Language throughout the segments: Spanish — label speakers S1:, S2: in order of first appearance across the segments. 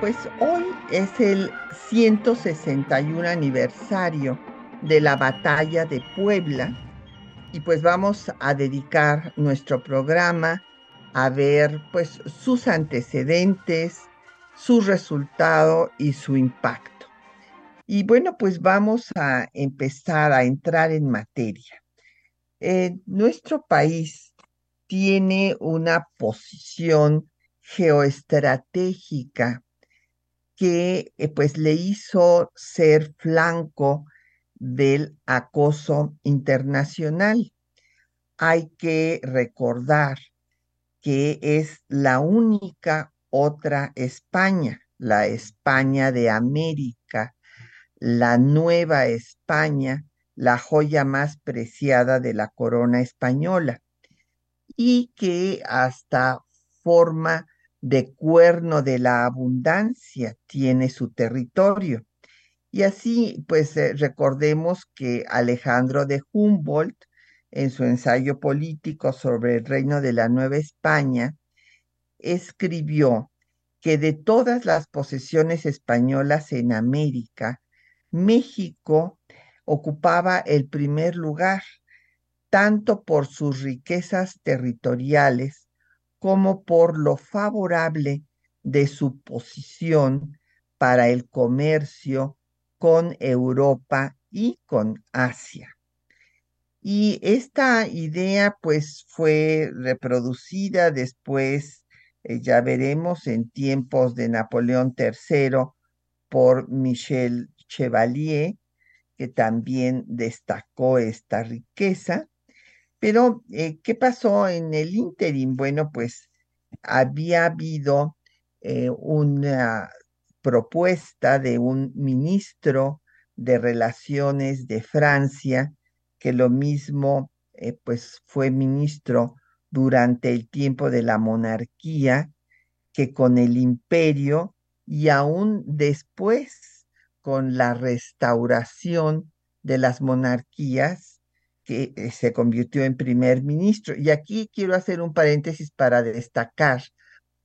S1: Pues hoy es el 161 aniversario de la batalla de Puebla y pues vamos a dedicar nuestro programa a ver pues sus antecedentes, su resultado y su impacto. Y bueno, pues vamos a empezar a entrar en materia. Eh, nuestro país tiene una posición geoestratégica que eh, pues le hizo ser flanco del acoso internacional. Hay que recordar que es la única otra España, la España de América, la nueva España, la joya más preciada de la corona española, y que hasta forma de cuerno de la abundancia tiene su territorio. Y así, pues eh, recordemos que Alejandro de Humboldt, en su ensayo político sobre el reino de la Nueva España, escribió que de todas las posesiones españolas en América, México ocupaba el primer lugar, tanto por sus riquezas territoriales como por lo favorable de su posición para el comercio con Europa y con Asia. Y esta idea pues fue reproducida después, eh, ya veremos, en tiempos de Napoleón III por Michel Chevalier, que también destacó esta riqueza. Pero, eh, ¿qué pasó en el ínterin? Bueno, pues había habido eh, una propuesta de un ministro de Relaciones de Francia, que lo mismo, eh, pues fue ministro durante el tiempo de la monarquía, que con el imperio y aún después con la restauración de las monarquías, que eh, se convirtió en primer ministro. Y aquí quiero hacer un paréntesis para destacar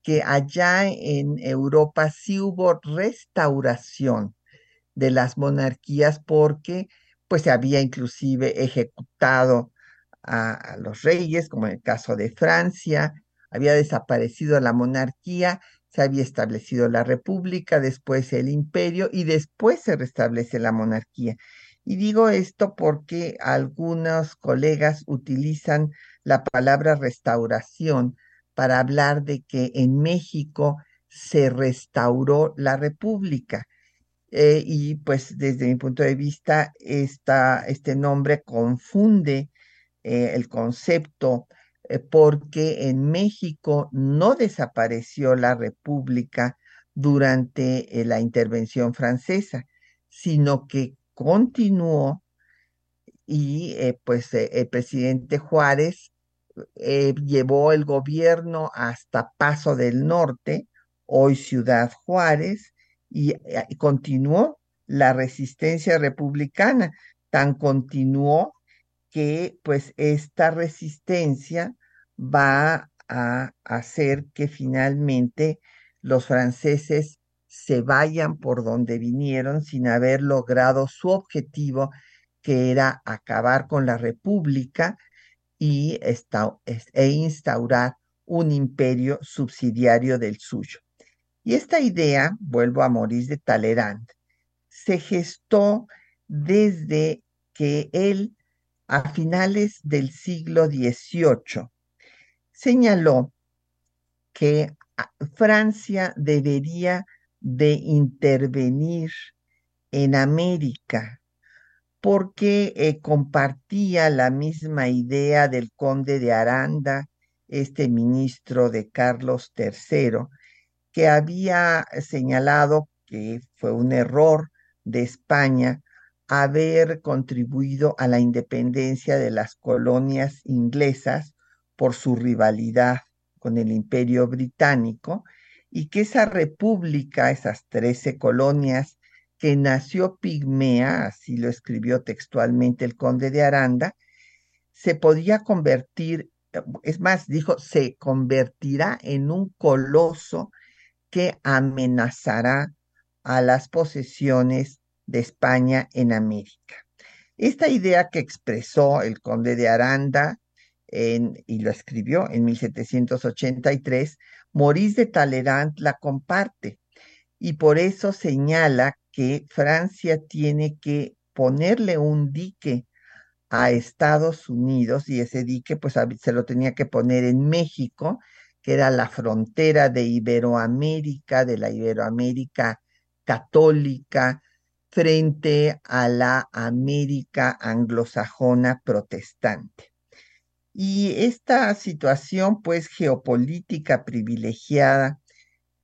S1: que allá en Europa sí hubo restauración de las monarquías porque pues se había inclusive ejecutado a, a, los reyes, como en el caso de Francia, había desaparecido la monarquía se había establecido la república, después el imperio y después se restablece la monarquía. Y digo esto porque algunos colegas utilizan la palabra restauración para hablar de que en México se restauró la república. Eh, y pues desde mi punto de vista, esta, este nombre confunde eh, el concepto eh, porque en México no desapareció la República durante la intervención francesa, sino que continuó y eh, pues el presidente Juárez llevó el gobierno hasta Paso del Norte, hoy Ciudad Juárez, y continuó la resistencia republicana, tan continuó que pues esta resistencia va a hacer que finalmente los franceses se vayan por donde vinieron sin haber logrado su objetivo, que era acabar con la república y e instaurar un imperio subsidiario del suyo. Y esta idea, vuelvo a Maurice de Talleyrand, se gestó desde que él a finales del siglo XVIII, señaló que ah, Francia debería de intervenir en América porque eh, compartía la misma idea del conde de Aranda, este ministro de Carlos III, que había señalado que fue un error de España haber contribuido a la independencia de las colonias inglesas por su rivalidad con el imperio británico y que esa república, esas trece colonias que nació pigmea, así lo escribió textualmente el conde de Aranda, se podía convertir, es más, dijo, se convertirá en un coloso que amenazará a las posesiones de España en América. Esta idea que expresó el conde de Aranda y lo escribió en 1783, Maurice de Talleyrand la comparte y por eso señala que Francia tiene que ponerle un dique a Estados Unidos y ese dique pues se lo tenía que poner en México, que era la frontera de Iberoamérica, de la Iberoamérica católica, frente a la América anglosajona protestante. Y esta situación, pues, geopolítica privilegiada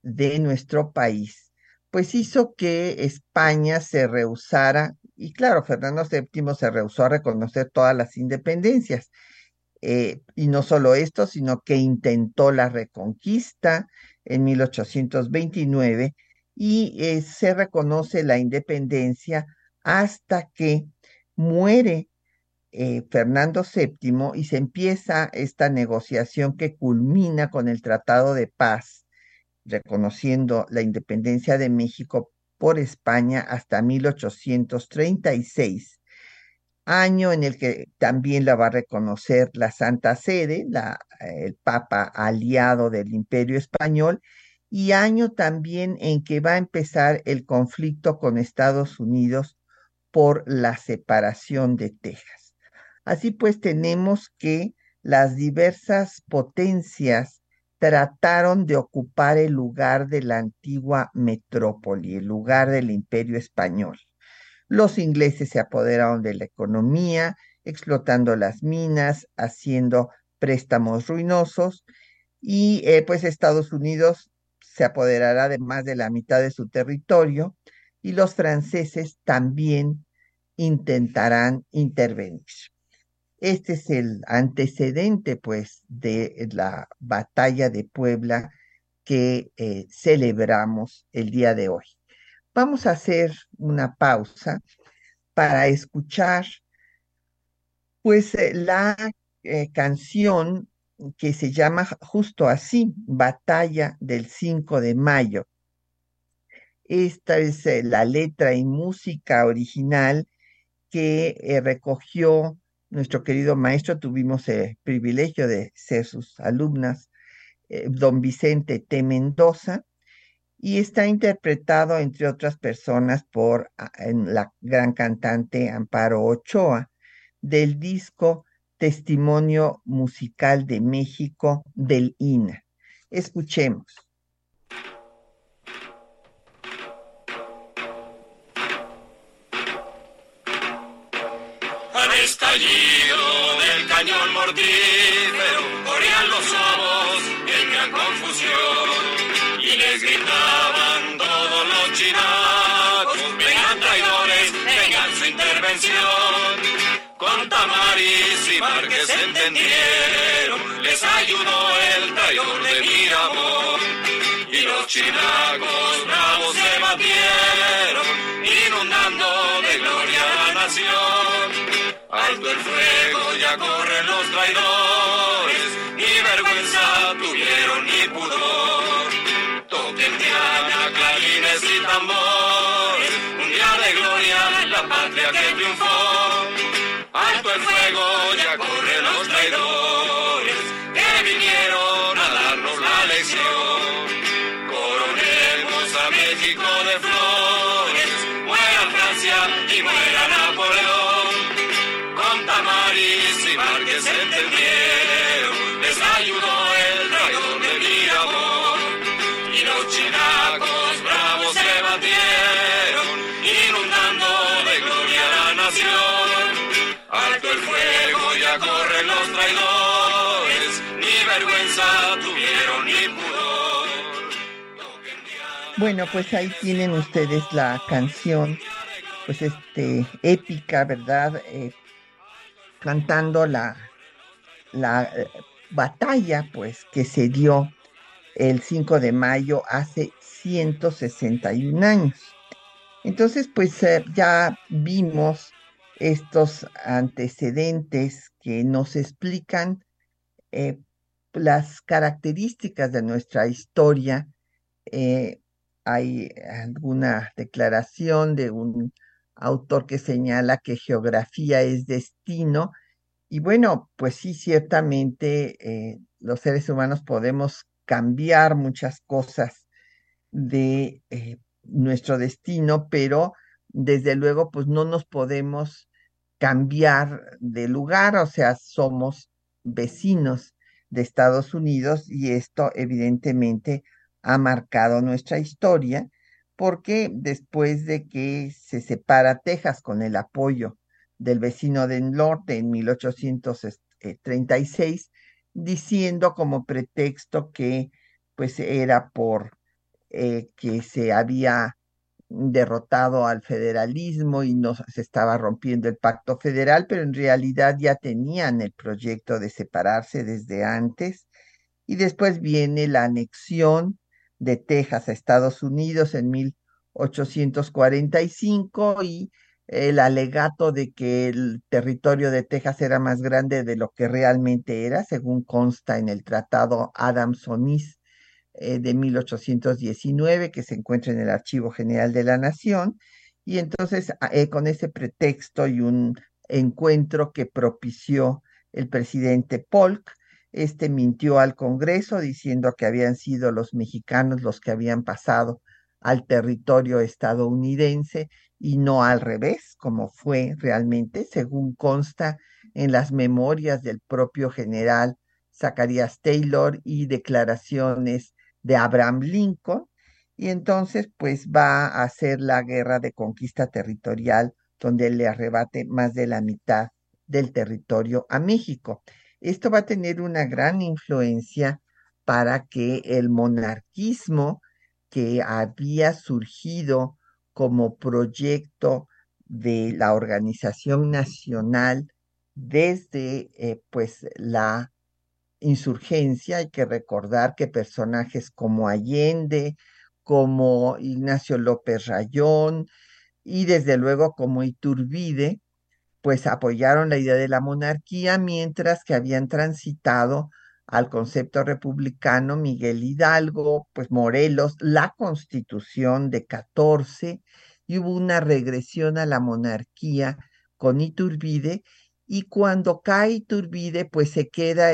S1: de nuestro país, pues hizo que España se rehusara, y claro, Fernando VII se rehusó a reconocer todas las independencias, eh, y no solo esto, sino que intentó la reconquista en 1829 y eh, se reconoce la independencia hasta que muere eh, Fernando VII y se empieza esta negociación que culmina con el Tratado de Paz, reconociendo la independencia de México por España hasta 1836, año en el que también la va a reconocer la Santa Sede, el Papa aliado del Imperio Español, y año también en que va a empezar el conflicto con Estados Unidos por la separación de Texas. Así pues, tenemos que las diversas potencias trataron de ocupar el lugar de la antigua metrópoli, el lugar del imperio español. Los ingleses se apoderaron de la economía, explotando las minas, haciendo préstamos ruinosos, y eh, pues Estados Unidos se apoderará de más de la mitad de su territorio, y los franceses también intentarán intervenir. Este es el antecedente, pues, de la batalla de Puebla que eh, celebramos el día de hoy. Vamos a hacer una pausa para escuchar, pues, eh, la eh, canción que se llama justo así, Batalla del 5 de Mayo. Esta es la letra y música original que recogió nuestro querido maestro, tuvimos el privilegio de ser sus alumnas, eh, don Vicente T. Mendoza, y está interpretado, entre otras personas, por ah, la gran cantante Amparo Ochoa, del disco Testimonio Musical de México del INA. Escuchemos.
S2: Mortífero, corrían los ojos en gran confusión y les gritaban todos los chinacos, vengan traidores, vengan su intervención. Con Tamaris y Márquez entendieron, les ayudó el traidor de Miramón. Y los chinacos Alto el fuego, ya corren los traidores, ni vergüenza tuvieron ni pudor. Toquen diana, clarines y tambores, un día de gloria, la patria que triunfó. Alto el fuego, ya corren los traidores, los traidores, ni vergüenza tuvieron ni pudor.
S1: Bueno, pues ahí tienen ustedes la canción, pues este, épica, ¿verdad? Eh, cantando la, la eh, batalla, pues, que se dio el 5 de mayo hace 161 años. Entonces, pues eh, ya vimos estos antecedentes que nos explican las características de nuestra historia hay alguna declaración de un autor que señala que geografía es destino. Y bueno, pues sí, ciertamente eh, los seres humanos podemos cambiar muchas cosas de eh, nuestro destino, pero desde luego pues no nos podemos cambiar de lugar, o sea, somos vecinos de Estados Unidos y esto evidentemente ha marcado nuestra historia, porque después de que se separa Texas con el apoyo del vecino del norte en 1836, diciendo como pretexto que pues era por eh, que se había derrotado al federalismo y no se estaba rompiendo el pacto federal, pero en realidad ya tenían el proyecto de separarse desde antes. Y después viene la anexión de Texas a Estados Unidos en 1845 y el alegato de que el territorio de Texas era más grande de lo que realmente era, según consta en el Tratado Adams-Onis eh, de 1819, que se encuentra en el Archivo General de la Nación. Y entonces, eh, con ese pretexto y un encuentro que propició el presidente Polk, este mintió al Congreso diciendo que habían sido los mexicanos los que habían pasado al territorio estadounidense y no al revés, como fue realmente, según consta en las memorias del propio general Zacarías Taylor y declaraciones de Abraham Lincoln. Y entonces, pues va a hacer la guerra de conquista territorial, donde le arrebate más de la mitad del territorio a México. Esto va a tener una gran influencia para que el monarquismo que había surgido como proyecto de la organización nacional desde eh, pues la insurgencia, hay que recordar que personajes como Allende, como Ignacio López Rayón y desde luego como Iturbide, pues apoyaron la idea de la monarquía, mientras que habían transitado al concepto republicano Miguel Hidalgo, pues Morelos, la constitución de 14, y hubo una regresión a la monarquía con Iturbide, y cuando cae Iturbide, pues se queda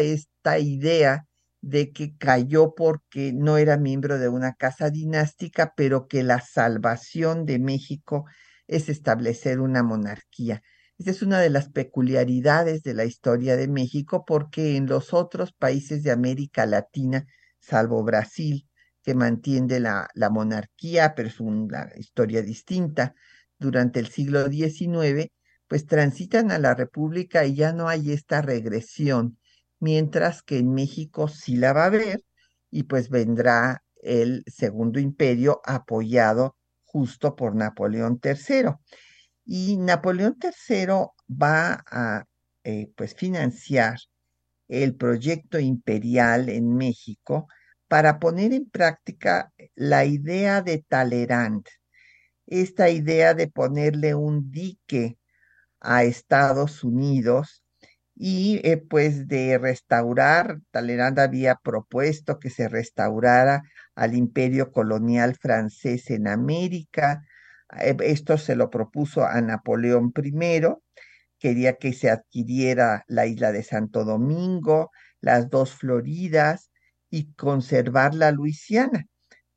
S1: idea de que cayó porque no era miembro de una casa dinástica, pero que la salvación de México es establecer una monarquía. Esa es una de las peculiaridades de la historia de México porque en los otros países de América Latina, salvo Brasil, que mantiene la, la monarquía, pero es una historia distinta, durante el siglo XIX, pues transitan a la república y ya no hay esta regresión, mientras que en México sí la va a haber y pues vendrá el segundo imperio apoyado justo por Napoleón III. Y Napoleón III va a eh, pues financiar el proyecto imperial en México para poner en práctica la idea de Talleyrand, esta idea de ponerle un dique a Estados Unidos y eh, pues de restaurar, Talleyrand había propuesto que se restaurara al imperio colonial francés en América, eh, esto se lo propuso a Napoleón I, quería que se adquiriera la isla de Santo Domingo, las dos Floridas y conservar la Luisiana.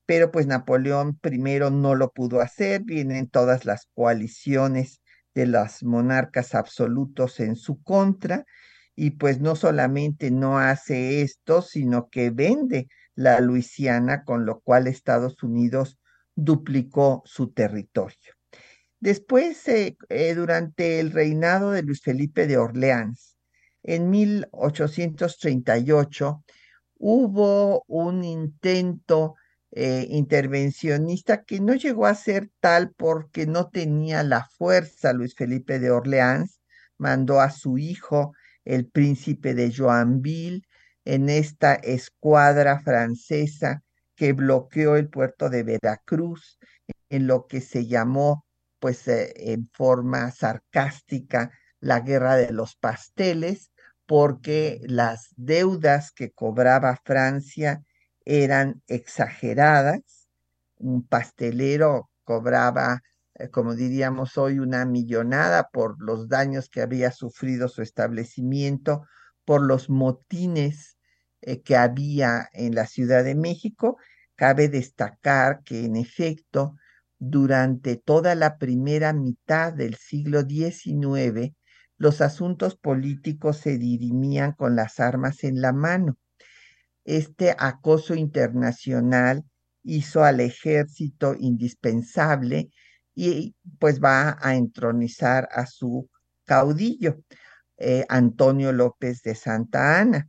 S1: Pero pues Napoleón I no lo pudo hacer, vienen todas las coaliciones de los monarcas absolutos en su contra y pues no solamente no hace esto, sino que vende la Luisiana, con lo cual Estados Unidos duplicó su territorio. Después, eh, eh, durante el reinado de Luis Felipe de Orleans, en 1838, hubo un intento eh, intervencionista que no llegó a ser tal porque no tenía la fuerza Luis Felipe de Orleans, mandó a su hijo, el príncipe de Joinville, en esta escuadra francesa que bloqueó el puerto de Veracruz, en lo que se llamó, pues eh, en forma sarcástica, la guerra de los pasteles, porque las deudas que cobraba Francia eran exageradas. Un pastelero cobraba, eh, como diríamos hoy, una millonada por los daños que había sufrido su establecimiento, por los motines eh, que había en la Ciudad de México. Cabe destacar que, en efecto, durante toda la primera mitad del siglo XIX, los asuntos políticos se dirimían con las armas en la mano. Este acoso internacional hizo al ejército indispensable y pues va a entronizar a su caudillo, eh, Antonio López de Santa Ana,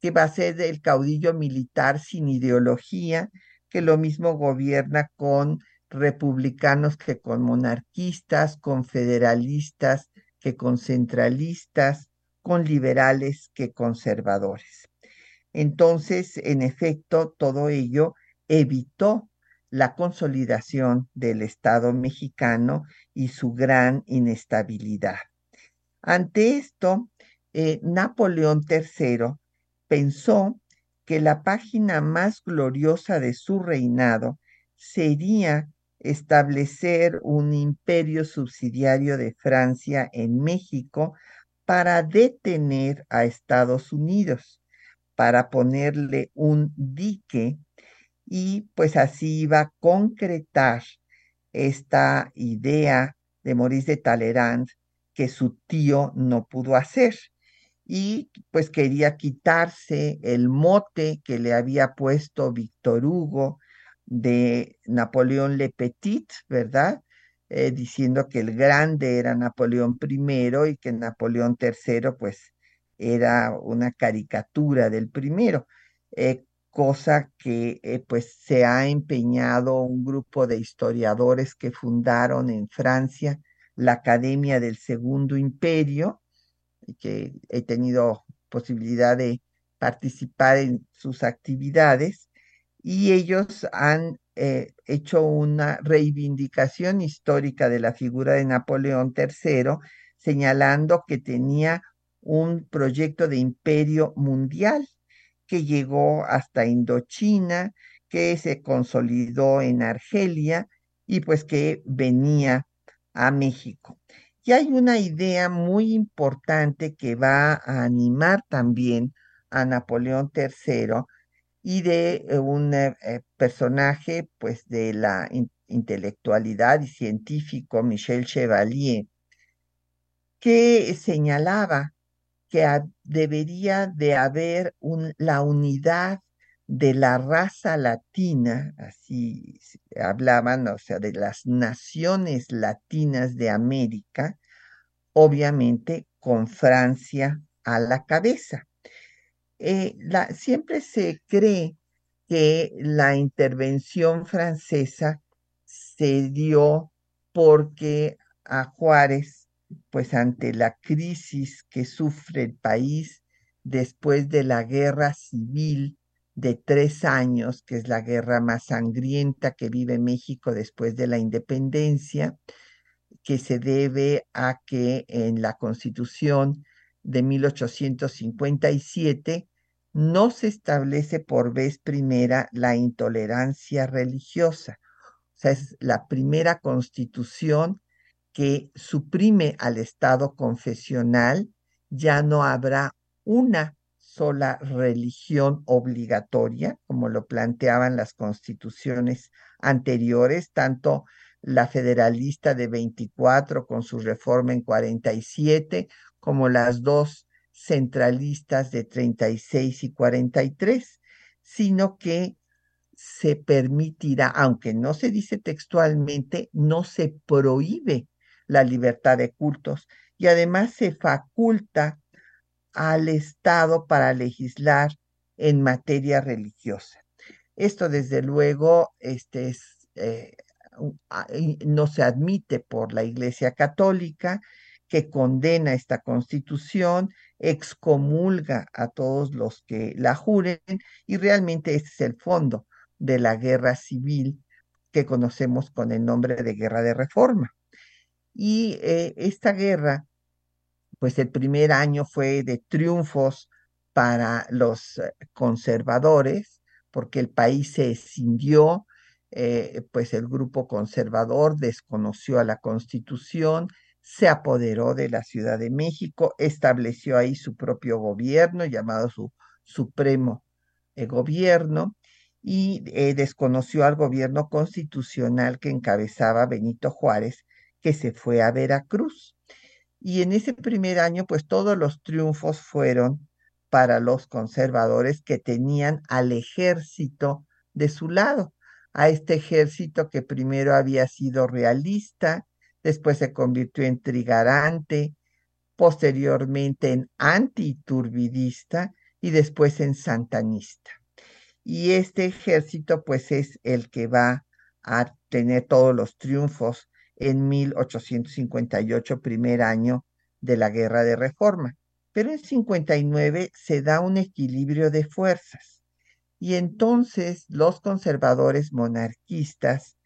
S1: que va a ser el caudillo militar sin ideología, que lo mismo gobierna con republicanos que con monarquistas, con federalistas que con centralistas, con liberales que conservadores. Entonces, en efecto, todo ello evitó la consolidación del Estado mexicano y su gran inestabilidad. Ante esto, eh, Napoleón III pensó que la página más gloriosa de su reinado sería establecer un imperio subsidiario de Francia en México para detener a Estados Unidos, para ponerle un dique y pues así iba a concretar esta idea de Maurice de Talleyrand que su tío no pudo hacer y pues quería quitarse el mote que le había puesto Víctor Hugo de Napoleón Le Petit, ¿verdad? Eh, diciendo que el grande era Napoleón I y que Napoleón III pues era una caricatura del primero, eh, cosa que eh, pues se ha empeñado un grupo de historiadores que fundaron en Francia la Academia del Segundo Imperio, que he tenido posibilidad de participar en sus actividades, y ellos han eh, hecho una reivindicación histórica de la figura de Napoleón III, señalando que tenía un proyecto de imperio mundial que llegó hasta Indochina, que se consolidó en Argelia y pues que venía a México. Y hay una idea muy importante que va a animar también a Napoleón III y de eh, un eh, eh, personaje pues de la intelectualidad y científico Michel Chevalier, que señalaba que debería de haber la unidad de la raza latina, así hablaban, o sea, de las naciones latinas de América, obviamente con Francia a la cabeza. Eh, siempre se cree que la intervención francesa se dio porque a Juárez, pues ante la crisis que sufre el país después de la guerra civil de tres años, que es la guerra más sangrienta que vive México después de la independencia, que se debe a que en la constitución de 1857 no se establece por vez primera la intolerancia religiosa. O sea, es la primera constitución que suprime al Estado confesional, ya no habrá una sola religión obligatoria, como lo planteaban las constituciones anteriores, tanto la federalista de 24 con su reforma en 47, como las dos centralistas de 36 y 43, sino que se permitirá, aunque no se dice textualmente, no se prohíbe la libertad de cultos y además se faculta al Estado para legislar en materia religiosa. Esto desde luego este, es, eh, no se admite por la Iglesia Católica, que condena esta constitución, excomulga a todos los que la juren y realmente ese es el fondo de la guerra civil que conocemos con el nombre de guerra de reforma. Y eh, esta guerra, pues el primer año fue de triunfos para los eh, conservadores, porque el país se escindió, eh, pues el grupo conservador desconoció a la constitución, se apoderó de la Ciudad de México, estableció ahí su propio gobierno llamado su Supremo Gobierno y desconoció al gobierno constitucional que encabezaba Benito Juárez, que se fue a Veracruz. Y en ese primer año, pues todos los triunfos fueron para los conservadores que tenían al ejército de su lado, a este ejército que primero había sido realista, después se convirtió en trigarante, posteriormente en antiturbidista y después en santanista. Y este ejército pues es el que va a tener todos los triunfos en 1858, primer año de la Guerra de Reforma. Pero en 59 se da un equilibrio de fuerzas y entonces los conservadores monarquistas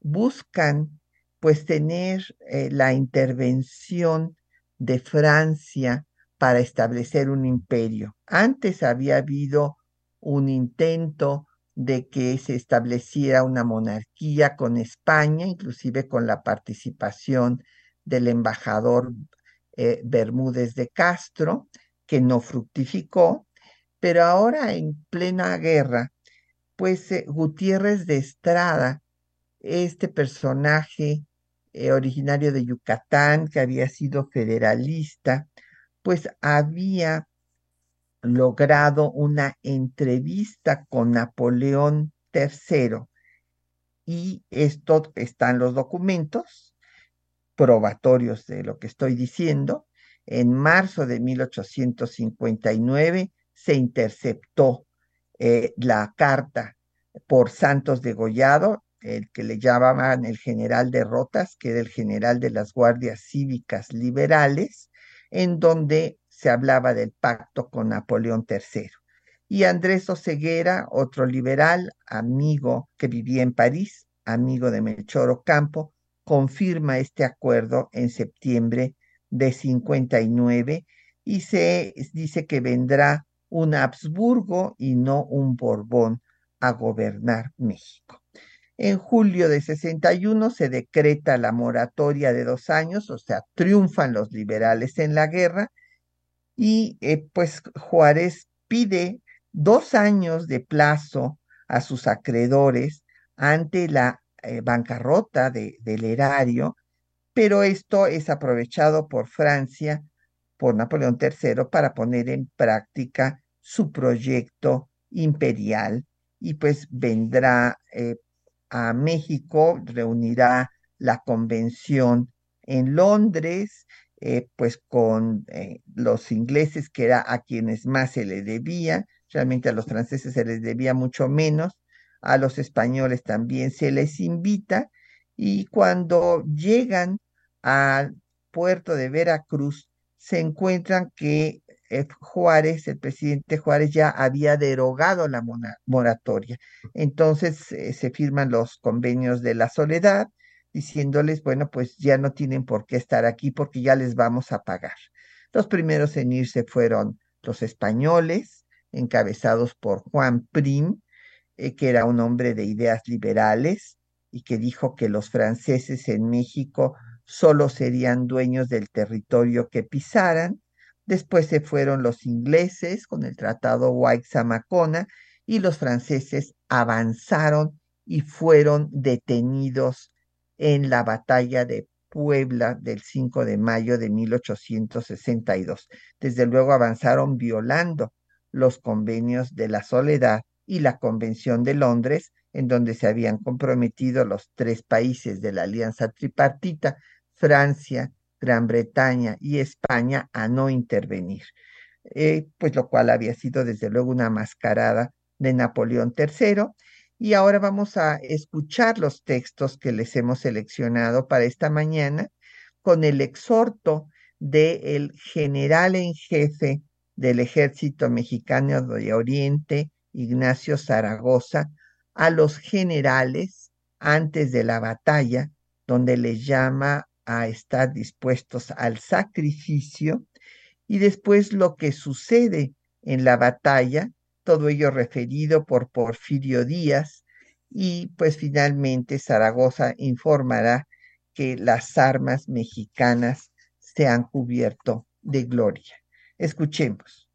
S1: buscan pues tener eh, la intervención de Francia para establecer un imperio. Antes había habido un intento de que se estableciera una monarquía con España, inclusive con la participación del embajador eh, Bermúdez de Castro, que no fructificó, pero ahora en plena guerra, pues eh, Gutiérrez de Estrada, este personaje eh, originario de Yucatán, que había sido federalista, pues había logrado una entrevista con Napoleón III y esto están los documentos probatorios de lo que estoy diciendo. En marzo de 1859 se interceptó eh, la carta por Santos de Gollado, el que le llamaban el general de Rotas, que era el general de las guardias cívicas liberales, en donde se hablaba del pacto con Napoleón III. Y Andrés Oceguera, otro liberal, amigo que vivía en París, amigo de Melchor Ocampo, confirma este acuerdo en septiembre de 59 y se dice que vendrá un Habsburgo y no un Borbón a gobernar México. En julio de 61 se decreta la moratoria de dos años, o sea, triunfan los liberales en la guerra y eh, pues Juárez pide dos años de plazo a sus acreedores ante la eh, bancarrota del erario, pero esto es aprovechado por Francia, por Napoleón III, para poner en práctica su proyecto imperial y pues vendrá eh, a México, reunirá la convención en Londres, eh, pues con eh, los ingleses, que era a quienes más se le debía, realmente a los franceses se les debía mucho menos, a los españoles también se les invita, y cuando llegan al puerto de Veracruz, se encuentran que eh, Juárez, el presidente Juárez, ya había derogado la moratoria. Entonces se firman los convenios de la soledad, diciéndoles, bueno, pues ya no tienen por qué estar aquí porque ya les vamos a pagar. Los primeros en irse fueron los españoles, encabezados por Juan Prim, eh, que era un hombre de ideas liberales y que dijo que los franceses en México solo serían dueños del territorio que pisaran. Después se fueron los ingleses con el tratado White-Zamacona y los franceses avanzaron y fueron detenidos en la batalla de Puebla del 5 de mayo de 1862. Desde luego avanzaron violando los convenios de la soledad y la Convención de Londres, en donde se habían comprometido los tres países de la alianza tripartita, Francia, Gran Bretaña y España, a no intervenir. Eh, pues lo cual había sido desde luego una mascarada de Napoleón III Y ahora vamos a escuchar los textos que les hemos seleccionado para esta mañana con el exhorto del general en jefe del ejército mexicano de Oriente, Ignacio Zaragoza, a los generales antes de la batalla, donde les llama a estar dispuestos al sacrificio, y después lo que sucede en la batalla, todo ello referido por Porfirio Díaz, y pues finalmente Zaragoza informará que las armas mexicanas se han cubierto de gloria. Escuchemos.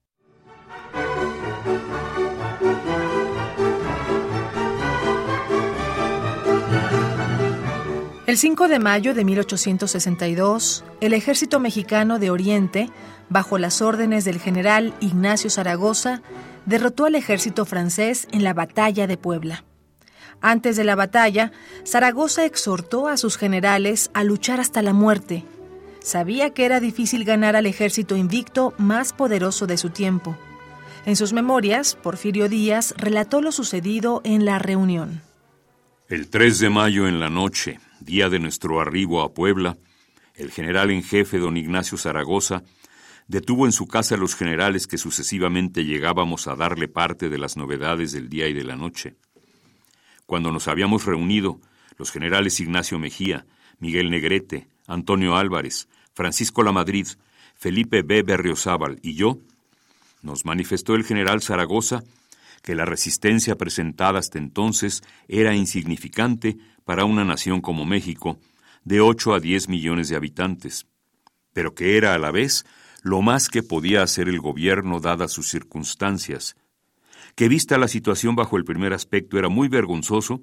S3: El 5 de mayo de 1862, el ejército mexicano de Oriente, bajo las órdenes del general Ignacio Zaragoza, derrotó al ejército francés en la batalla de Puebla. Antes de la batalla, Zaragoza exhortó a sus generales a luchar hasta la muerte Sabía que era difícil ganar al ejército invicto más poderoso de su tiempo. En sus memorias, Porfirio Díaz relató lo sucedido en la reunión.
S4: El 3 de mayo en la noche, día de nuestro arribo a Puebla, el general en jefe don Ignacio Zaragoza detuvo en su casa a los generales que sucesivamente llegábamos a darle parte de las novedades del día y de la noche. Cuando nos habíamos reunido, los generales Ignacio Mejía, Miguel Negrete, Antonio Álvarez, Francisco Lamadrid, Felipe B. Berriozábal y yo, nos manifestó el general Zaragoza que la resistencia presentada hasta entonces era insignificante para una nación como México, de 8 a 10 millones de habitantes, pero que era a la vez lo más que podía hacer el gobierno dadas sus circunstancias, que vista la situación bajo el primer aspecto era muy vergonzoso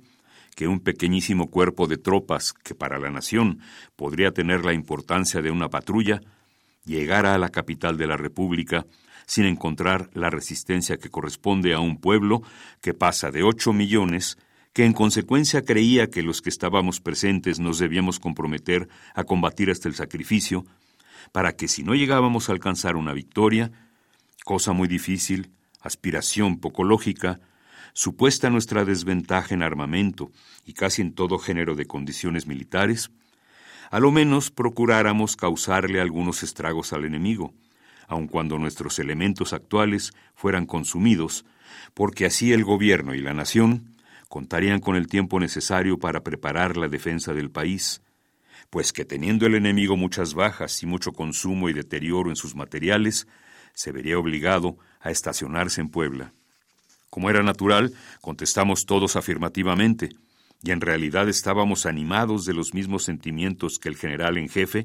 S4: que un pequeñísimo cuerpo de tropas, que para la nación podría tener la importancia de una patrulla, llegara a la capital de la República sin encontrar la resistencia que corresponde a un pueblo que pasa de ocho millones, que en consecuencia creía que los que estábamos presentes nos debíamos comprometer a combatir hasta el sacrificio, para que si no llegábamos a alcanzar una victoria, cosa muy difícil, aspiración poco lógica, supuesta nuestra desventaja en armamento y casi en todo género de condiciones militares, a lo menos procuráramos causarle algunos estragos al enemigo, aun cuando nuestros elementos actuales fueran consumidos, porque así el gobierno y la nación contarían con el tiempo necesario para preparar la defensa del país, pues que teniendo el enemigo muchas bajas y mucho consumo y deterioro en sus materiales, se vería obligado a estacionarse en Puebla. Como era natural, contestamos todos afirmativamente, y en realidad estábamos animados de los mismos sentimientos que el general en jefe,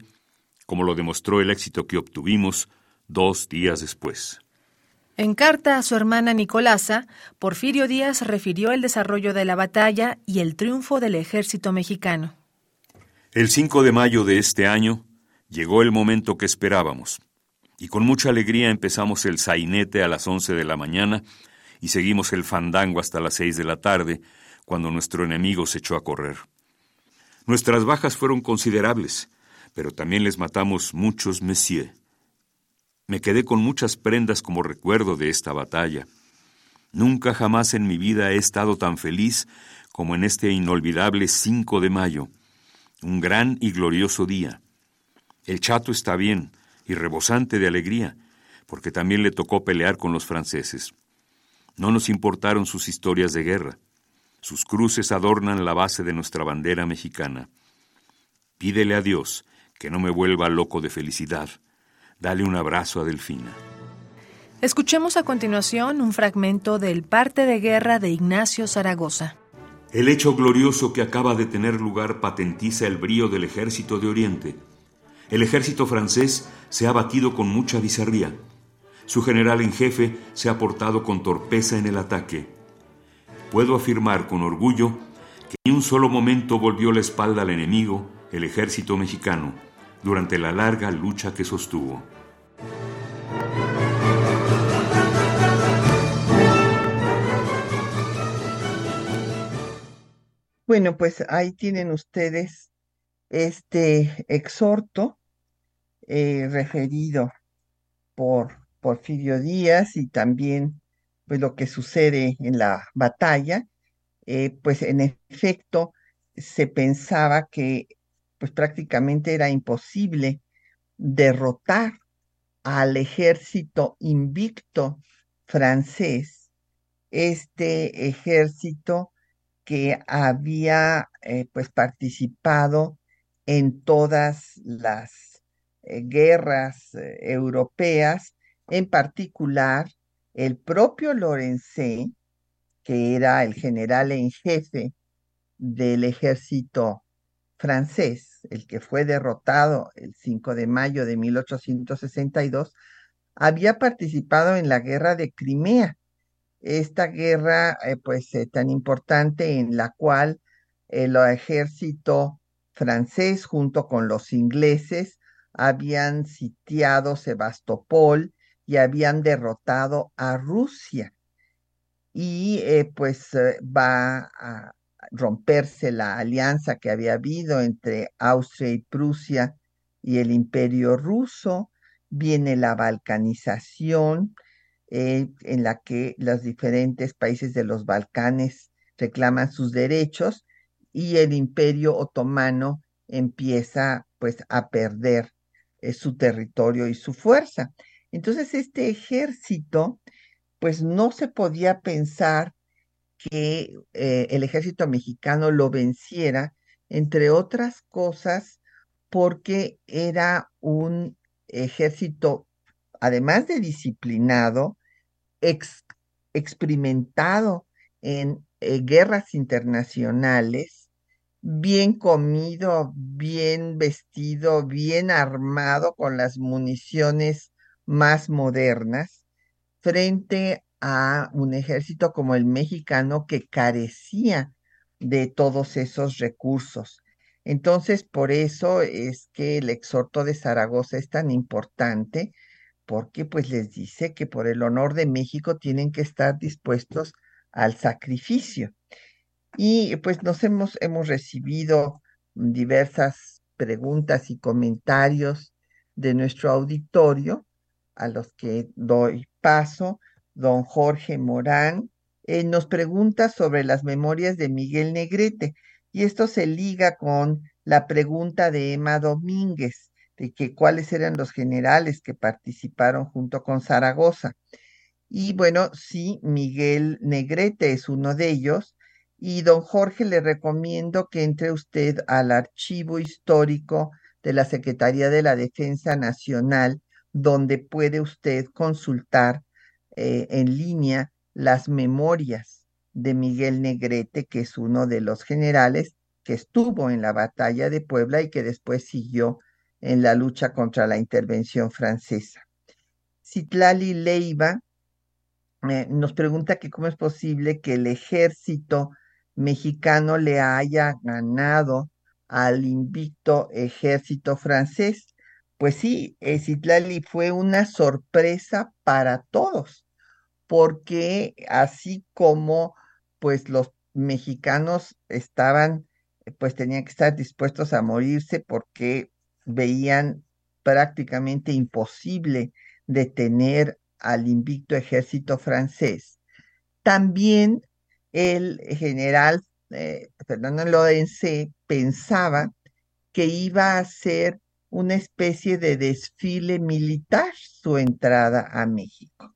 S4: como lo demostró el éxito que obtuvimos dos días después.
S3: En carta a su hermana Nicolasa, Porfirio Díaz refirió el desarrollo de la batalla y el triunfo del ejército mexicano.
S4: El 5 de mayo de este año llegó el momento que esperábamos, y con mucha alegría empezamos el sainete a las once de la mañana y seguimos el fandango hasta las seis de la tarde, cuando nuestro enemigo se echó a correr. Nuestras bajas fueron considerables, pero también les matamos muchos messieurs. Me quedé con muchas prendas como recuerdo de esta batalla. Nunca jamás en mi vida he estado tan feliz como en este inolvidable 5 de mayo, un gran y glorioso día. El chato está bien y rebosante de alegría, porque también le tocó pelear con los franceses. No nos importaron sus historias de guerra. Sus cruces adornan la base de nuestra bandera mexicana. Pídele a Dios que no me vuelva loco de felicidad. Dale un abrazo a Delfina.
S3: Escuchemos a continuación un fragmento del parte de guerra de Ignacio Zaragoza.
S4: El hecho glorioso que acaba de tener lugar patentiza el brío del ejército de Oriente. El ejército francés se ha batido con mucha bizarría su general en jefe se ha portado con torpeza en el ataque. Puedo afirmar con orgullo que ni un solo momento volvió la espalda al enemigo, el ejército mexicano, durante la larga lucha que sostuvo.
S1: Bueno, pues ahí tienen ustedes este exhorto eh, referido por Porfirio Díaz y también pues lo que sucede en la batalla. eh, pues en efecto se pensaba que pues prácticamente era imposible derrotar al ejército invicto francés, este ejército que había eh, pues participado en todas las eh, guerras eh, europeas, en particular el propio Lorenzé, que era el general en jefe del ejército francés, el que fue derrotado el 5 de mayo de 1862, había participado en la guerra de Crimea esta guerra eh, pues eh, tan importante en la cual el ejército francés junto con los ingleses habían sitiado Sebastopol y habían derrotado a Rusia. Y eh, pues va a romperse la alianza que había habido entre Austria y Prusia y el imperio ruso, viene la balcanización, en la que los diferentes países de los Balcanes reclaman sus derechos y el imperio otomano empieza pues a perder eh, su territorio y su fuerza. Entonces este ejército pues no se podía pensar que eh, el ejército mexicano lo venciera, entre otras cosas, porque era un ejército, además de disciplinado, experimentado en eh, guerras internacionales, bien comido, bien vestido, bien armado con las municiones más modernas, frente a un ejército como el mexicano que carecía de todos esos recursos. Entonces, por eso es que el exhorto de Zaragoza es tan importante, porque pues les dice que por el honor de México tienen que estar dispuestos al sacrificio. Y pues nos hemos, hemos recibido diversas preguntas y comentarios de nuestro auditorio, a los que doy paso. Don Jorge Morán eh, nos pregunta sobre las memorias de Miguel Negrete, y esto se liga con la pregunta de Emma Domínguez de cuáles eran los generales que participaron junto con Zaragoza. Y bueno, sí, Miguel Negrete es uno de ellos. Y don Jorge le recomiendo que entre usted al archivo histórico de la Secretaría de la Defensa Nacional, donde puede usted consultar eh, en línea las memorias de Miguel Negrete, que es uno de los generales que estuvo en la batalla de Puebla y que después siguió en la lucha contra la intervención francesa. Citlali Leiva eh, nos pregunta que cómo es posible que el ejército mexicano le haya ganado al invicto ejército francés. Pues sí, eh, Citlali fue una sorpresa para todos, porque así como pues los mexicanos estaban, pues tenían que estar dispuestos a morirse porque veían prácticamente imposible detener al invicto ejército francés. También el general eh, Fernando Lorenz pensaba que iba a ser una especie de desfile militar su entrada a México.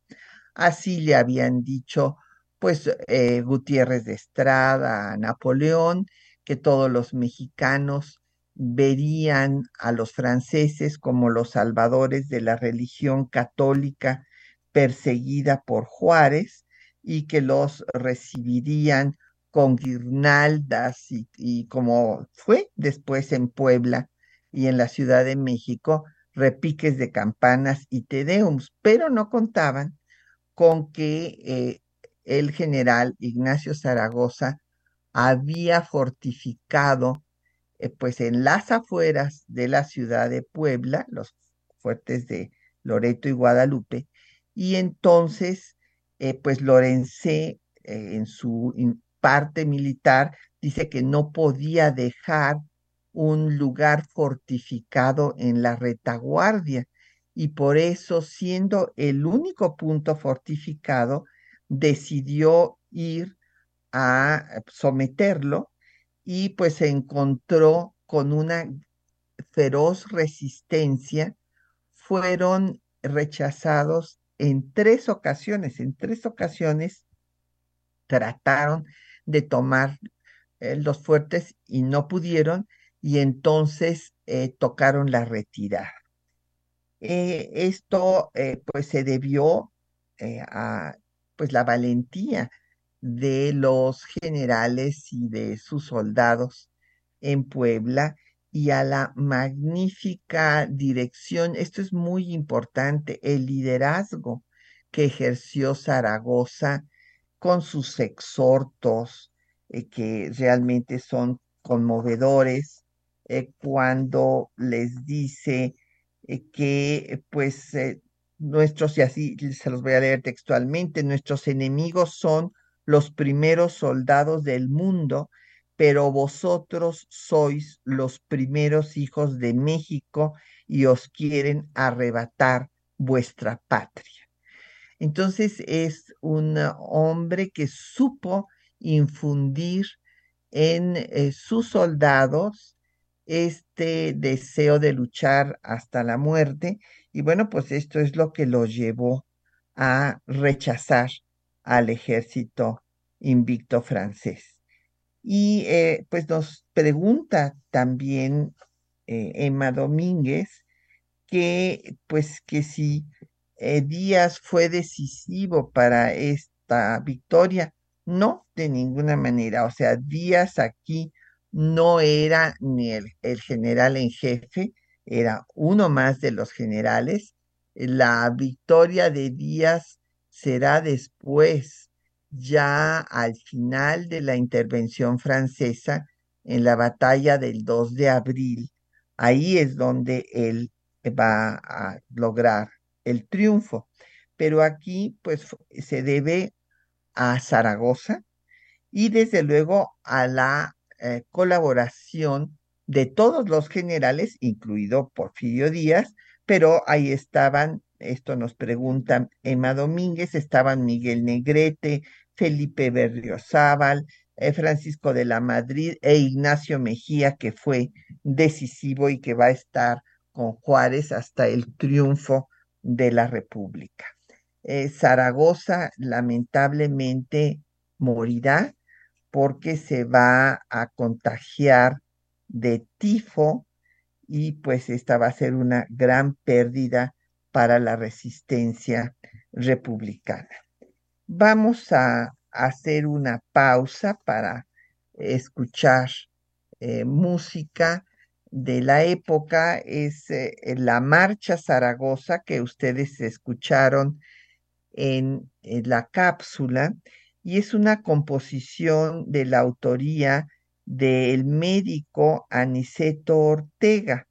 S1: Así le habían dicho, pues, eh, Gutiérrez de Estrada a Napoleón, que todos los mexicanos verían a los franceses como los salvadores de la religión católica perseguida por Juárez y que los recibirían con guirnaldas y, como fue después en Puebla y en la Ciudad de México, repiques de campanas y tedeums, pero no contaban con que eh, el general Ignacio Zaragoza había fortificado eh, pues en las afueras de la ciudad de Puebla, los fuertes de Loreto y Guadalupe, y entonces, eh, pues Lorenzé, eh, en su parte militar, dice que no podía dejar un lugar fortificado en la retaguardia, y por eso, siendo el único punto fortificado, decidió ir a someterlo y pues se encontró con una feroz resistencia, fueron rechazados en tres ocasiones, en tres ocasiones trataron de tomar eh, los fuertes y no pudieron y entonces eh, tocaron la retirada. Eh, esto pues se debió a pues la valentía de los generales y de sus soldados en Puebla y a la magnífica dirección, esto es muy importante, el liderazgo que ejerció Zaragoza con sus exhortos, eh, que realmente son conmovedores, eh, cuando les dice eh, que pues nuestros, y así se los voy a leer textualmente, nuestros enemigos son los primeros soldados del mundo, pero vosotros sois los primeros hijos de México y os quieren arrebatar vuestra patria. Entonces es un hombre que supo infundir en eh, sus soldados este deseo de luchar hasta la muerte y bueno, pues esto es lo que lo llevó a rechazar al ejército invicto francés. Y eh, pues nos pregunta también eh, Emma Domínguez que pues que si eh, Díaz fue decisivo para esta victoria, no, de ninguna manera. O sea, Díaz aquí no era ni el, el general en jefe, era uno más de los generales. La victoria de Díaz será después, ya al final de la intervención francesa en la batalla del 2 de abril. Ahí es donde él va a lograr el triunfo. Pero aquí, pues, se debe a Zaragoza y desde luego a la eh, colaboración de todos los generales, incluido Porfirio Díaz, pero ahí estaban, esto nos pregunta Emma Domínguez, estaban Miguel Negrete, Felipe Berriozábal, eh, Francisco de la Madrid e Ignacio Mejía, que fue decisivo y que va a estar con Juárez hasta el triunfo de la República. Eh, Zaragoza lamentablemente morirá porque se va a contagiar de tifo y pues esta va a ser una gran pérdida para la resistencia republicana. Vamos a hacer una pausa para escuchar eh, música de la época. Es eh, la Marcha Zaragoza que ustedes escucharon en, en la cápsula y es una composición de la autoría del médico Aniceto Ortega.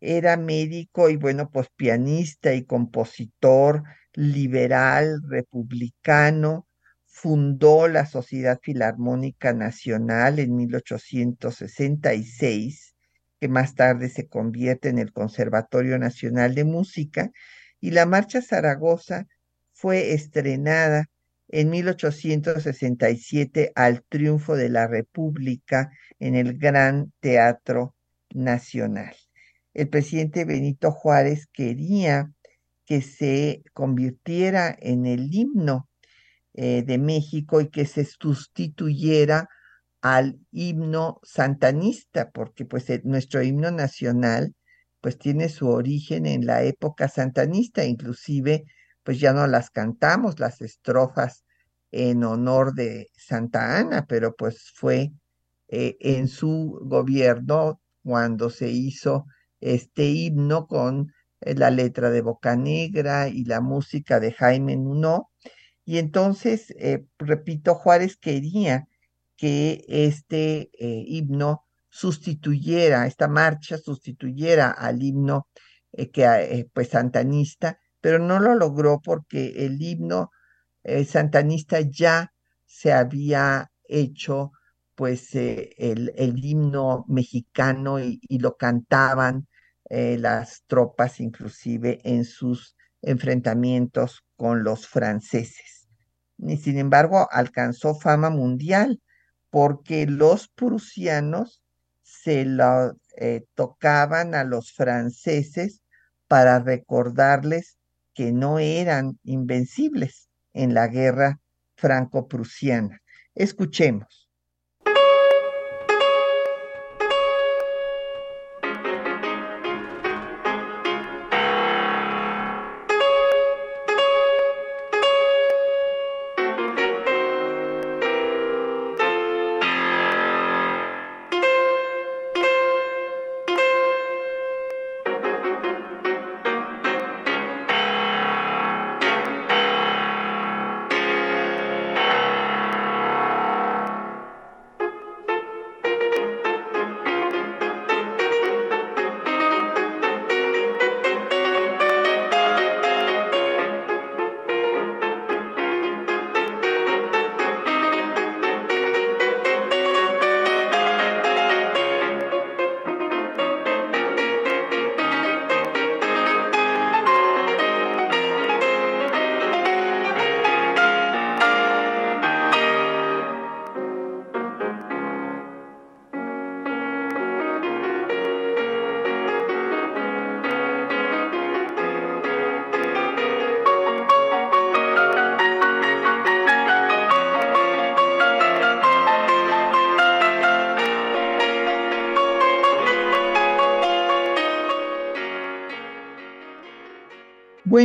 S1: Era médico y bueno, pues pianista y compositor liberal, republicano, fundó la Sociedad Filarmónica Nacional en 1866, que más tarde se convierte en el Conservatorio Nacional de Música, y la Marcha Zaragoza fue estrenada en 1867 al triunfo de la República en el Gran Teatro Nacional. El presidente Benito Juárez quería que se convirtiera en el himno eh, de México y que se sustituyera al himno santanista, porque pues eh, nuestro himno nacional pues tiene su origen en la época santanista, inclusive pues ya no las cantamos, las estrofas en honor de Santa Ana, pero pues fue eh, en su gobierno cuando se hizo este himno con eh, la letra de Boca Negra y la música de Jaime Nuno. Y entonces, eh, repito, Juárez quería que este himno sustituyera, esta marcha sustituyera al himno que, pues, santanista, pero no lo logró porque el himno eh, santanista ya se había hecho pues eh, el, himno mexicano y, lo cantaban eh, las tropas inclusive en sus enfrentamientos con los franceses. y sin embargo alcanzó fama mundial porque los prusianos se lo eh, tocaban a los franceses para recordarles que no eran invencibles en la guerra franco-prusiana. Escuchemos.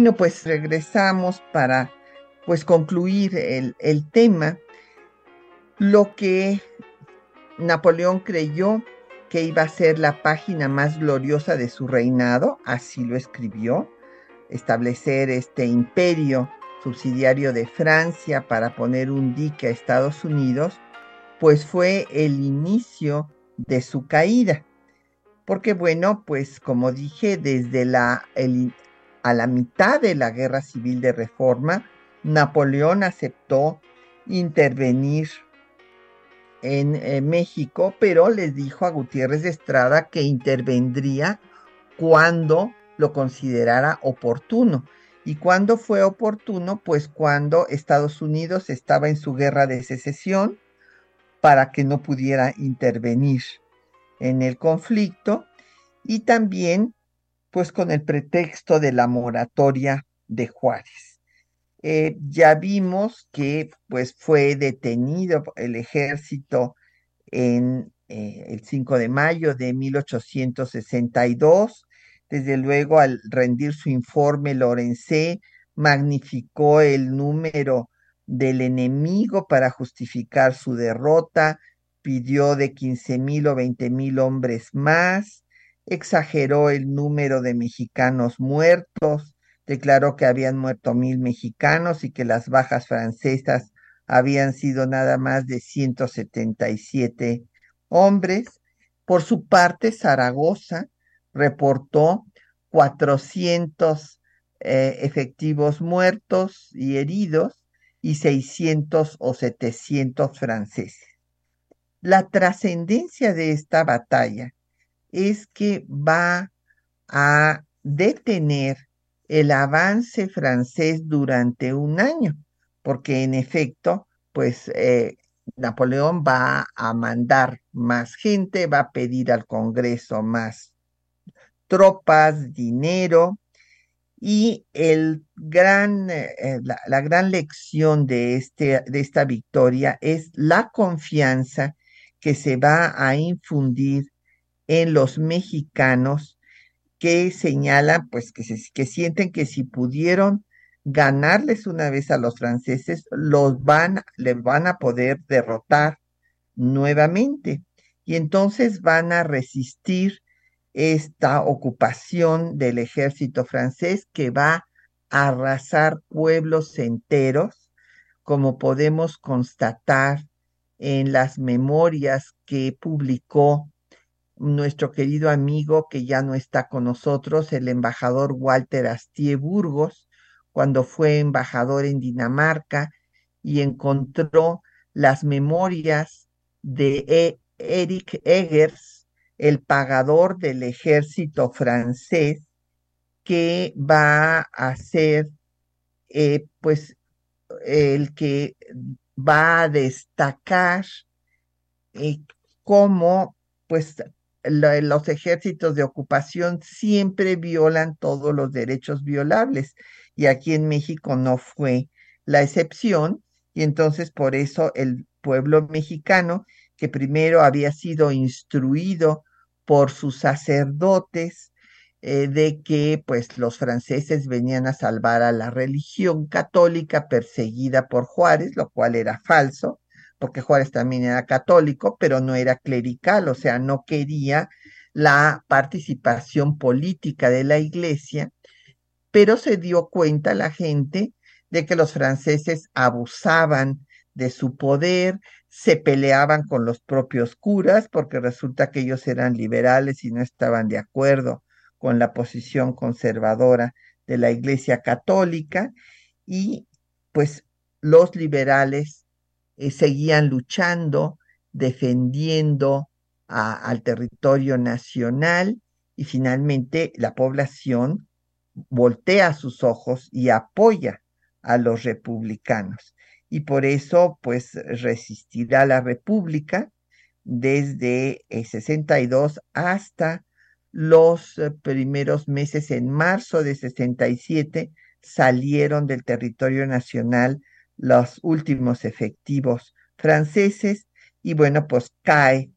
S1: Bueno, pues regresamos para pues concluir el, el tema. Lo que Napoleón creyó que iba a ser la página más gloriosa de su reinado, así lo escribió, establecer este imperio subsidiario de Francia para poner un dique a Estados Unidos, pues fue el inicio de su caída. Porque bueno, pues como dije, desde la, el, a la mitad de la Guerra Civil de Reforma, Napoleón aceptó intervenir en eh, México, pero les dijo a Gutiérrez de Estrada que intervendría cuando lo considerara oportuno. ¿Y cuándo fue oportuno? Pues cuando Estados Unidos estaba en su guerra de secesión para que no pudiera intervenir en el conflicto y también pues con el pretexto de la moratoria de Juárez. Eh, ya vimos que pues fue detenido el ejército en eh, el 5 de mayo de 1862. Desde luego, al rendir su informe, Lorencé magnificó el número del enemigo para justificar su derrota, pidió de 15 mil o 20 mil hombres más, exageró el número de mexicanos muertos, declaró que habían muerto mil mexicanos y que las bajas francesas habían sido nada más de 177 hombres. Por su parte, Zaragoza reportó 400 eh, efectivos muertos y heridos y 600 o 700 franceses. La trascendencia de esta batalla es que va a detener el avance francés durante un año, porque en efecto, pues eh, Napoleón va a mandar más gente, va a pedir al Congreso más tropas, dinero, y el gran, eh, la, la, gran lección de, este, de esta victoria es la confianza que se va a infundir en los mexicanos que señalan, pues, que, se, que sienten que si pudieron ganarles una vez a los franceses, los van, les van a poder derrotar nuevamente. Y entonces van a resistir esta ocupación del ejército francés que va a arrasar pueblos enteros, como podemos constatar en las memorias que publicó nuestro querido amigo que ya no está con nosotros, el embajador Walter Astie Burgos, cuando fue embajador en Dinamarca y encontró las memorias de e, Eric Eggers, el pagador del ejército francés, que va a ser, eh, pues, el que va a destacar eh, cómo pues los ejércitos de ocupación siempre violan todos los derechos violables y aquí en México no fue la excepción y entonces por eso el pueblo mexicano que primero había sido instruido por sus sacerdotes eh, de que pues los franceses venían a salvar a la religión católica perseguida por Juárez, lo cual era falso, porque Juárez también era católico, pero no era clerical, o sea, no quería la participación política de la iglesia, pero se dio cuenta la gente de que los franceses abusaban de su poder, se peleaban con los propios curas, porque resulta que ellos eran liberales y no estaban de acuerdo con la posición conservadora de la Iglesia Católica, y pues los liberales eh, seguían luchando, defendiendo al territorio nacional, y finalmente la población voltea sus ojos y apoya a los republicanos. Y por eso pues resistirá la República desde el 62 hasta los eh, primeros meses en marzo de 67 salieron del territorio nacional los últimos efectivos franceses y bueno, pues cae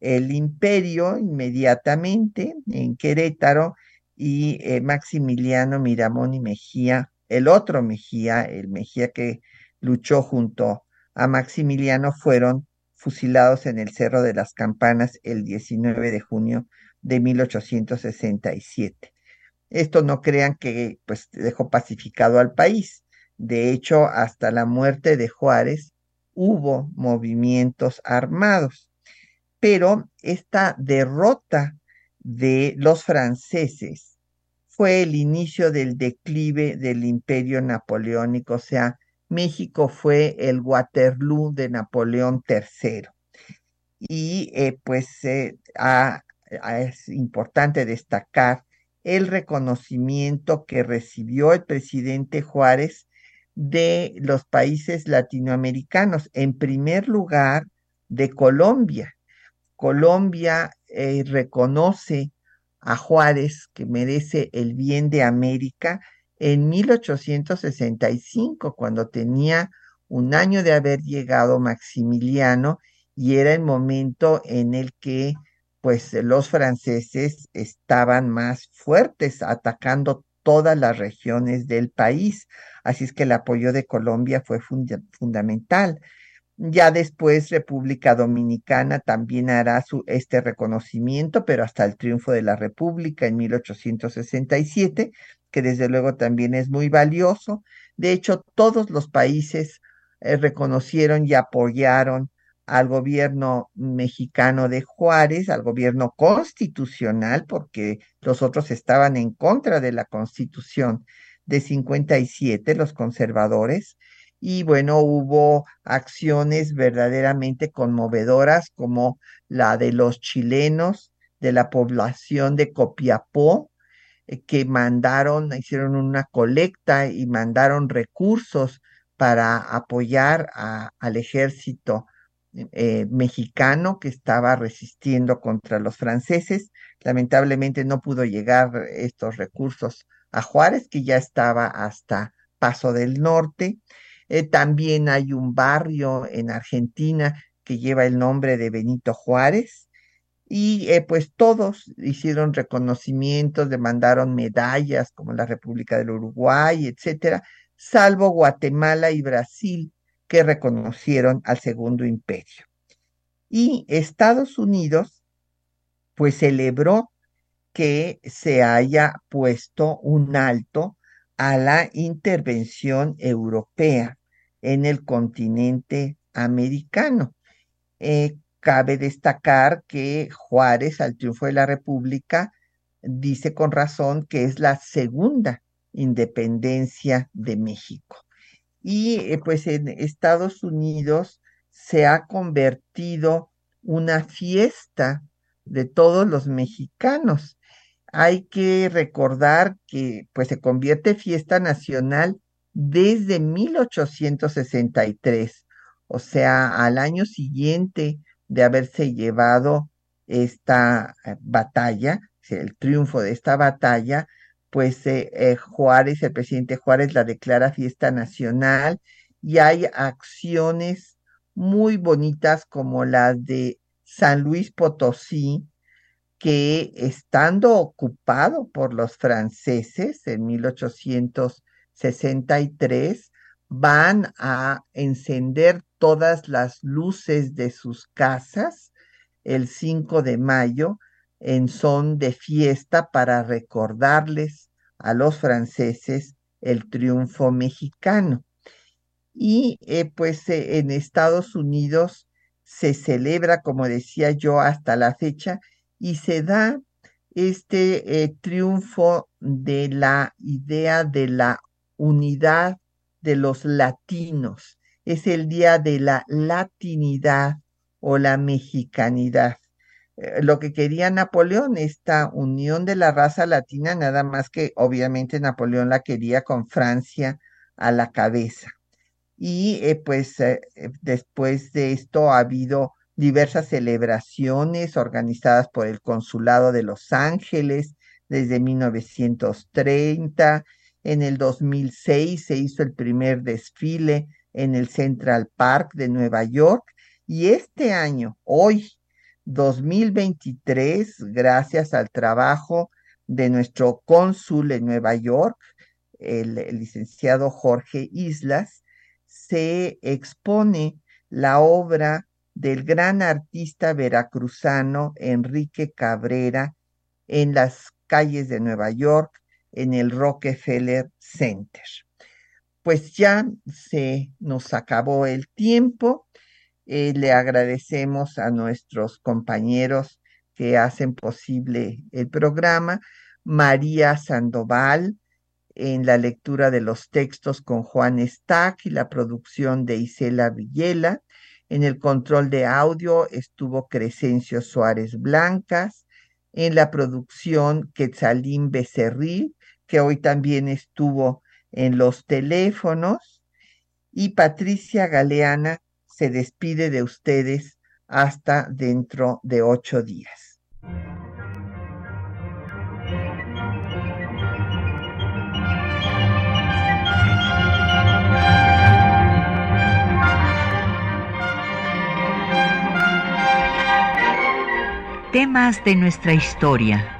S1: el imperio inmediatamente en Querétaro y eh, Maximiliano Miramón y Mejía, el otro Mejía, el Mejía que luchó junto a Maximiliano fueron fusilados en el Cerro de las Campanas el 19 de junio de 1867. Esto no crean que pues dejó pacificado al país. De hecho, hasta la muerte de Juárez hubo movimientos armados. Pero esta derrota de los franceses fue el inicio del declive del imperio napoleónico, o sea, México fue el Waterloo de Napoleón III. Y eh, pues eh, es importante destacar el reconocimiento que recibió el presidente Juárez de los países latinoamericanos, en primer lugar de Colombia. Colombia eh, reconoce a Juárez que merece el bien de América en 1865, cuando tenía un año de haber llegado Maximiliano y era el momento en el que pues los franceses estaban más fuertes atacando todas las regiones del país. Así es que el apoyo de Colombia fue fundamental. Ya después República Dominicana también hará su, este reconocimiento, pero hasta el triunfo de la República en 1867 que desde luego también es muy valioso. De hecho, todos los países eh, reconocieron y apoyaron al gobierno mexicano de Juárez, al gobierno constitucional, porque los otros estaban en contra de la constitución de 57, los conservadores, y bueno, hubo acciones verdaderamente conmovedoras como la de los chilenos, de la población de Copiapó, eh, que mandaron, hicieron una colecta y mandaron recursos para apoyar al ejército eh, mexicano que estaba resistiendo contra los franceses. Lamentablemente no pudo llegar estos recursos a Juárez, que ya estaba hasta Paso del Norte. Eh, también hay un barrio en Argentina que lleva el nombre de Benito Juárez y eh, pues todos hicieron reconocimientos, demandaron medallas como la República del Uruguay, etcétera, salvo Guatemala y Brasil que reconocieron al Segundo Imperio. Y Estados Unidos pues celebró que se haya puesto un alto a la intervención europea en el continente americano. Eh, Cabe destacar que Juárez, al triunfo de la República, dice con razón que es la segunda independencia de México. Y eh, pues en Estados Unidos se ha convertido una fiesta de todos los mexicanos. Hay que recordar que pues se convierte fiesta nacional desde 1863, o sea, al año siguiente de haberse llevado esta eh, batalla, el triunfo de esta batalla, pues eh, eh, Juárez, el presidente Juárez la declara fiesta nacional y hay acciones muy bonitas como las de San Luis Potosí, que estando ocupado por los franceses en 1863, van a encender todas las luces de sus casas el 5 de mayo en son de fiesta para recordarles a los franceses el triunfo mexicano. Y eh, pues eh, en Estados Unidos se celebra, como decía yo, hasta la fecha y se da este eh, triunfo de la idea de la unidad de los latinos. Es el día de la latinidad o la mexicanidad. Eh, lo que quería Napoleón, esta unión de la raza latina, nada más que obviamente Napoleón la quería con Francia a la cabeza. Y eh, pues eh, después de esto ha habido diversas celebraciones organizadas por el Consulado de Los Ángeles desde 1930. En el 2006 se hizo el primer desfile en el Central Park de Nueva York y este año, hoy, 2023, gracias al trabajo de nuestro cónsul en Nueva York, el, licenciado Jorge Islas, se expone la obra del gran artista veracruzano Enrique Cabrera en las calles de Nueva York, en el Rockefeller Center. Pues ya se nos acabó el tiempo. Eh, le agradecemos a nuestros compañeros que hacen posible el programa, María Sandoval, en la lectura de los textos con Juan Stack y la producción de Isela Villela. En el control de audio estuvo Crescencio Suárez Blancas. En la producción Quetzalín Becerril, que hoy también estuvo en los teléfonos. Y Patricia Galeana, se despide de ustedes hasta dentro de ocho días.
S5: Temas de nuestra historia